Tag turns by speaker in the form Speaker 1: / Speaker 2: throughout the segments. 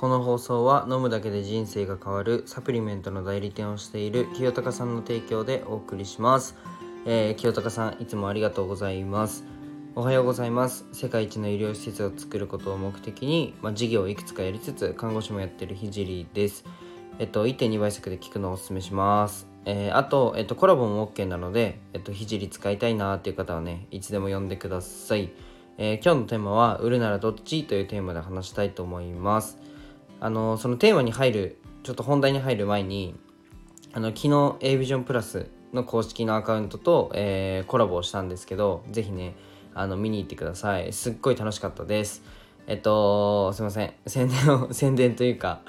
Speaker 1: この放送は飲むだけで人生が変わるサプリメントの代理店をしている清高さんの提供でお送りします、えー、清高さんいつもありがとうございます。おはようございます。世界一の医療施設を作ることを目的に、まあ、事業をいくつかやりつつ看護師もやってるひじりです。えっと1.2倍速で聞くのをおすすめします。えー、あと、えっと、コラボも OK なので、えっと、ひじり使いたいなーっていう方はね、いつでも呼んでください。えー、今日のテーマは、売るならどっち？というテーマで話したいと思います。あのそのテーマに入るちょっと本題に入る前にあの昨日 AVision プラスの公式のアカウントと、えー、コラボをしたんですけど是非ねあの見に行ってください。すっごい楽しかったです。えっとすいません。宣伝を 宣伝というか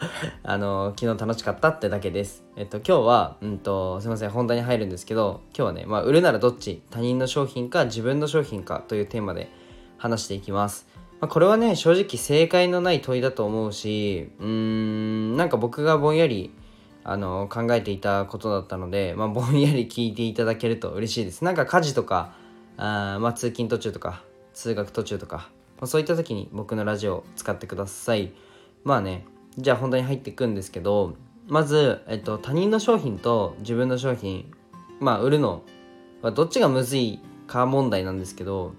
Speaker 1: あの昨日楽しかったってだけです。えっと今日はうんとすいません。本題に入るんですけど今日はねまあ売るならどっち？他人の商品か自分の商品かというテーマで話していきます。まあ、これはね正直正解のない問いだと思うしうーんなんか僕がぼんやりあの考えていたことだったので、まあ、ぼんやり聞いていただけると嬉しいです。なんか家事とかあ、まあ、通勤途中とか通学途中とか、まあ、そういった時に僕のラジオを使ってください。まあねじゃあ本題に入っていくんですけどまず、えっと、他人の商品と自分の商品まあ売るのはどっちがむずいか問題なんですけど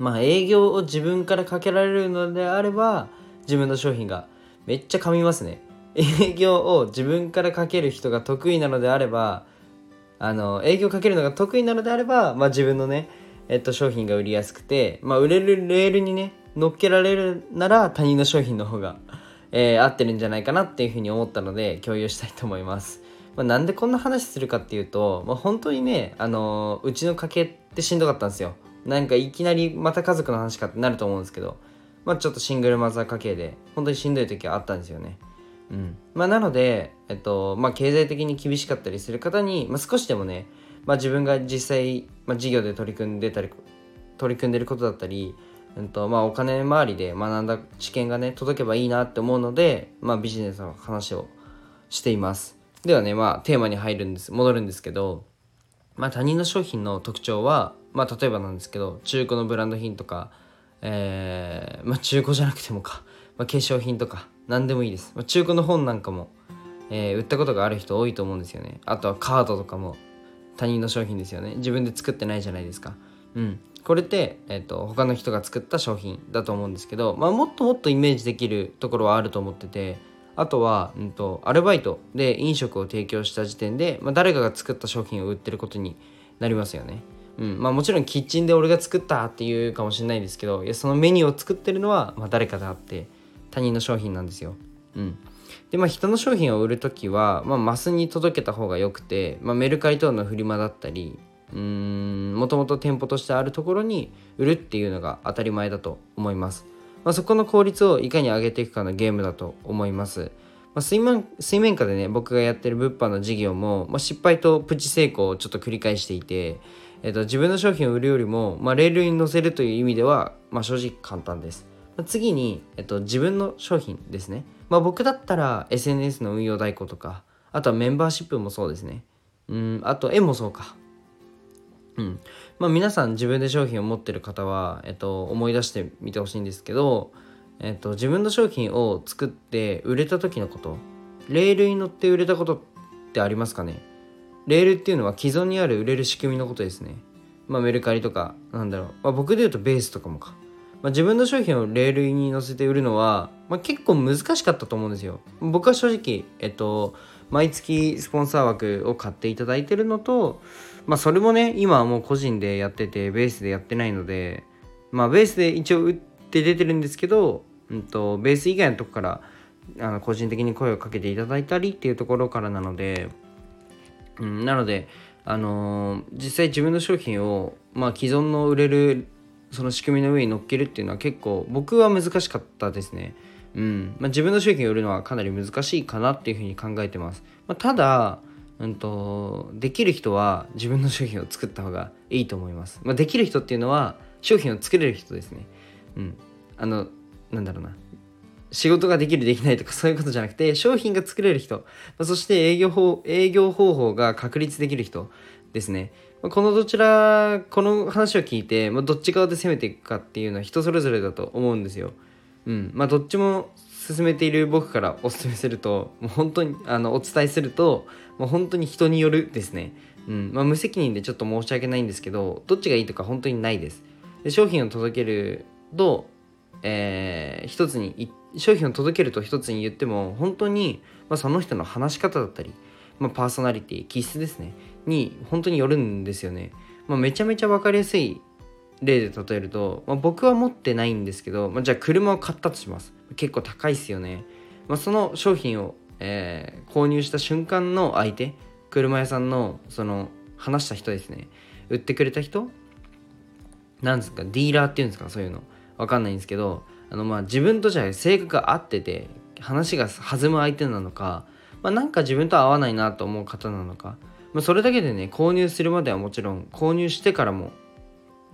Speaker 1: まあ営業を自分からかけられるのであれば自分の商品がめっちゃ噛みますね営業を自分からかける人が得意なのであればあの営業かけるのが得意なのであれば、まあ、自分のね、えっと、商品が売りやすくて、まあ、売れるレールにね乗っけられるなら他人の商品の方が、えー、合ってるんじゃないかなっていうふうに思ったので共有したいと思います。まあ、なんでこんな話するかっていうと、まあ、本当にね、あのうちの家系ってしんどかったんですよ。なんかいきなりまた家族の話かってなると思うんですけど、まあちょっとシングルマザー家系で、本当にしんどい時はあったんですよね。うん。まあなので、えっと、まあ経済的に厳しかったりする方に、まあ少しでもね、まあ自分が実際、まあ事業で取り組んでたり、取り組んでることだったり、うんとまあ、お金周りで学んだ知見がね届けばいいなって思うので、まあ、ビジネスの話をしていますではねまあテーマに入るんです戻るんですけどまあ他人の商品の特徴はまあ例えばなんですけど中古のブランド品とか、えー、まあ中古じゃなくてもか、まあ、化粧品とか何でもいいです、まあ、中古の本なんかも、えー、売ったことがある人多いと思うんですよね。あとはカードとかも他人の商品ですよね。自分で作ってないじゃないですか。うん。これって、えーと、他の人が作った商品だと思うんですけど、まあ、もっともっとイメージできるところはあると思っててあとは、うんと、アルバイトで飲食を提供した時点で、まあ、誰かが作った商品を売ってることになりますよね。うんまあ、もちろんキッチンで俺が作ったっていうかもしれないですけどいやそのメニューを作ってるのは、まあ、誰かであって他人の商品なんですよ。うん、でまあ人の商品を売る時は、まあ、マスに届けた方がよくて、まあ、メルカリ等のフリマだったりもともと店舗としてあるところに売るっていうのが当たり前だと思います。まあ、そこの効率をいかに上げていくかのゲームだと思います。まあ、水面水面下でね僕がやってる物販の事業も、まあ、失敗とプチ成功をちょっと繰り返していて、えっと、自分の商品を売るよりも、まあ、レールに乗せるという意味では、まあ、正直簡単です。まあ、次に、えっと、自分の商品ですね。まあ、僕だったら SNS の運用代行とかあとはメンバーシップもそうですね。うんあと絵もそうか。うんまあ、皆さん自分で商品を持ってる方は、えっと、思い出してみてほしいんですけど、えっと、自分の商品を作って売れた時のことレールに乗って売れたことってありますかね？レールっていうのは既存にある売れる仕組みのことですね。まあ、メルカリとかなんだろう、まあ、僕で言うとベースとかもか。まあ、自分の商品をレールに乗せて売るのは、まあ、結構難しかったと思うんですよ。僕は正直、えっと、毎月スポンサー枠を買っていただいてるのと、まあそれもね、今はもう個人でやってて、ベースでやってないので、まあベースで一応打って出てるんですけど、うんと、ベース以外のとこからあの個人的に声をかけていただいたりっていうところからなので、うん、なので、あのー、実際自分の商品を、まあ、既存の売れるその仕組みの上に乗っけるっていうのは結構僕は難しかったですね。うんまあ、自分の商品を売るのはかなり難しいかなっていうふうに考えてます。まあ、ただ、うんと、できる人は自分の商品を作った方がいいと思います。まあ、できる人っていうのは商品を作れる人ですね。うん。あの、なんだろうな。仕事ができるできないとかそういうことじゃなくて商品が作れる人、まあ、そして営業法営業方法が確立できる人ですね、ま、このどちらこの話を聞いて、まあ、どっち側で攻めていくかっていうのは人それぞれだと思うんですようんまあどっちも進めている僕からお勧めするともう本当にあのお伝えするともう本当に人によるですね、うん。まあ、無責任でちょっと申し訳ないんですけどどっちがいいとか本当にないです。で商品を届けると、えー、一つに商品を届けると一つに言っても本当に、まあ、その人の話し方だったり、まあ、パーソナリティ気質ですね。に本当によるんですよね、まあ、めちゃめちゃ分かりやすい例で例えると、まあ、僕は持ってないんですけど、まあ、じゃあ車を買ったとします。結構高いっすよね、まあ、その商品を、えー、購入した瞬間の相手車屋さんのその話した人ですね。売ってくれた人なんですかディーラーっていうんですかそういうの。わかんないんですけどあのまあ自分とじゃ性格が合ってて話が弾む相手なのか、まあ、なんか自分と合わないなと思う方なのか、まあ、それだけでね購入するまではもちろん購入してからも、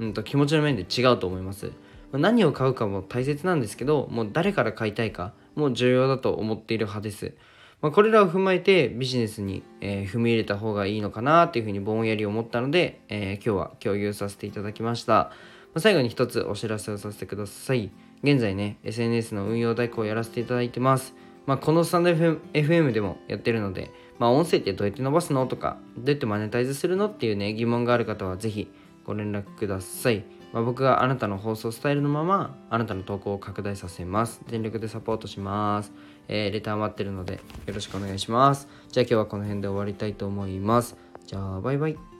Speaker 1: うん、と気持ちの面で違うと思います、何を買うかも大切なんですけどもう誰から買いたいかも重要だと思っている派です、まあ、これらを踏まえてビジネスに、えー、踏み入れた方がいいのかなっていうふうにぼんやり思ったので、えー、今日は共有させていただきました、まあ、最後に一つお知らせをさせてください。現在ね SNS の運用代行をやらせていただいてます。まあ、このスタンド FM, でもやってるので、まあ、音声ってどうやって伸ばすのとか、どうやってマネタイズするのっていうね、疑問がある方はぜひご連絡ください。まあ、僕があなたの放送スタイルのまま、あなたの投稿を拡大させます。全力でサポートします。えー、レター待ってるので、よろしくお願いします。じゃあ今日はこの辺で終わりたいと思います。じゃあ、バイバイ。